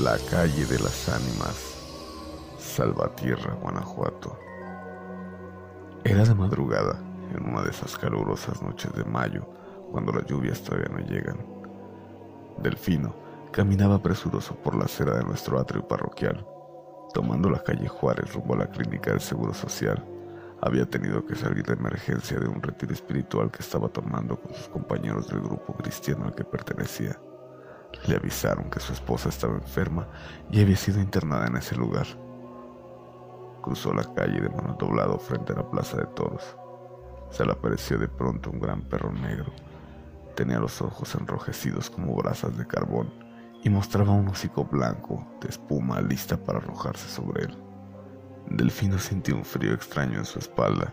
La calle de las ánimas, Salvatierra, Guanajuato. Era de madrugada, en una de esas calurosas noches de mayo, cuando las lluvias todavía no llegan. Delfino caminaba presuroso por la acera de nuestro atrio parroquial, tomando la calle Juárez rumbo a la clínica del Seguro Social. Había tenido que salir de emergencia de un retiro espiritual que estaba tomando con sus compañeros del grupo cristiano al que pertenecía. Le avisaron que su esposa estaba enferma y había sido internada en ese lugar. Cruzó la calle de mano doblado frente a la plaza de toros. Se le apareció de pronto un gran perro negro. Tenía los ojos enrojecidos como brasas de carbón y mostraba un hocico blanco de espuma lista para arrojarse sobre él. Delfino sintió un frío extraño en su espalda.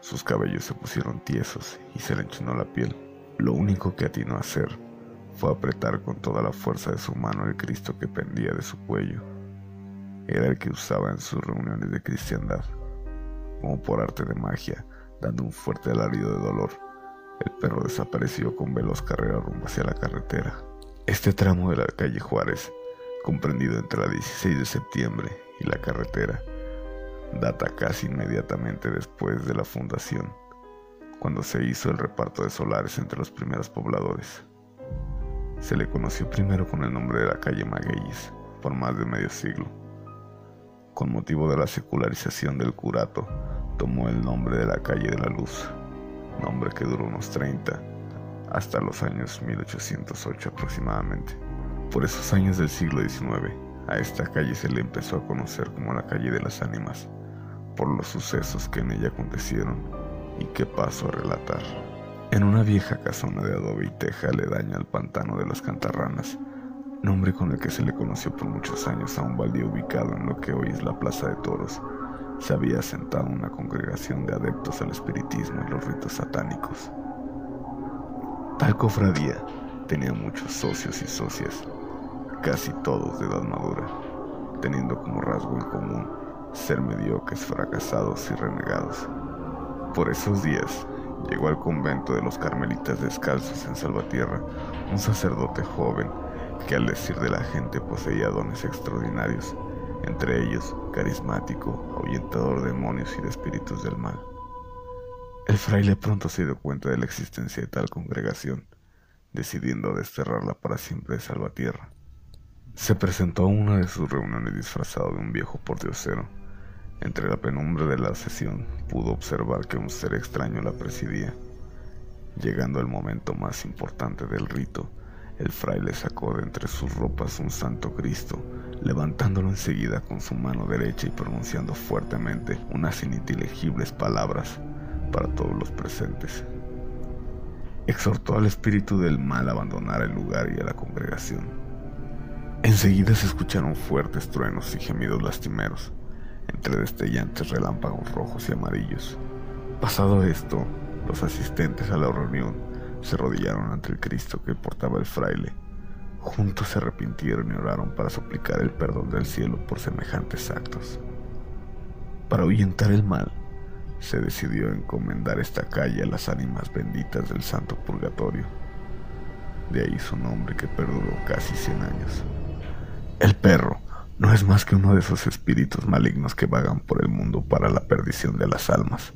Sus cabellos se pusieron tiesos y se le enchinó la piel. Lo único que atinó a hacer fue apretar con toda la fuerza de su mano el Cristo que pendía de su cuello. Era el que usaba en sus reuniones de cristiandad. Como por arte de magia, dando un fuerte alarido de dolor, el perro desapareció con veloz carrera rumbo hacia la carretera. Este tramo de la calle Juárez, comprendido entre la 16 de septiembre y la carretera, data casi inmediatamente después de la fundación, cuando se hizo el reparto de solares entre los primeros pobladores. Se le conoció primero con el nombre de la calle Magueyes por más de medio siglo. Con motivo de la secularización del curato, tomó el nombre de la calle de la Luz, nombre que duró unos 30 hasta los años 1808 aproximadamente. Por esos años del siglo XIX, a esta calle se le empezó a conocer como la calle de las ánimas, por los sucesos que en ella acontecieron y que paso a relatar. En una vieja casona de adobe y teja aledaña al pantano de las cantarranas, nombre con el que se le conoció por muchos años a un baldío ubicado en lo que hoy es la Plaza de Toros, se había asentado una congregación de adeptos al espiritismo y los ritos satánicos. Tal cofradía tenía muchos socios y socias, casi todos de edad madura, teniendo como rasgo en común ser mediocres, fracasados y renegados. Por esos días, llegó al convento de los carmelitas descalzos en Salvatierra un sacerdote joven que al decir de la gente poseía dones extraordinarios, entre ellos carismático, ahuyentador de demonios y de espíritus del mal. El fraile pronto se dio cuenta de la existencia de tal congregación, decidiendo desterrarla para siempre de Salvatierra. Se presentó a una de sus reuniones disfrazado de un viejo pordiosero entre la penumbra de la sesión pudo observar que un ser extraño la presidía. Llegando al momento más importante del rito, el fraile sacó de entre sus ropas un santo Cristo, levantándolo enseguida con su mano derecha y pronunciando fuertemente unas ininteligibles palabras para todos los presentes. Exhortó al espíritu del mal a abandonar el lugar y a la congregación. Enseguida se escucharon fuertes truenos y gemidos lastimeros entre destellantes relámpagos rojos y amarillos. Pasado esto, los asistentes a la reunión se rodillaron ante el Cristo que portaba el fraile. Juntos se arrepintieron y oraron para suplicar el perdón del cielo por semejantes actos. Para ahuyentar el mal, se decidió encomendar esta calle a las ánimas benditas del Santo Purgatorio. De ahí su nombre que perduró casi 100 años. El perro, no es más que uno de esos espíritus malignos que vagan por el mundo para la perdición de las almas,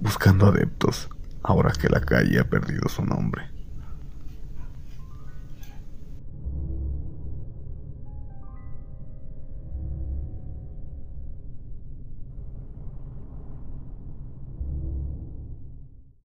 buscando adeptos ahora que la calle ha perdido su nombre.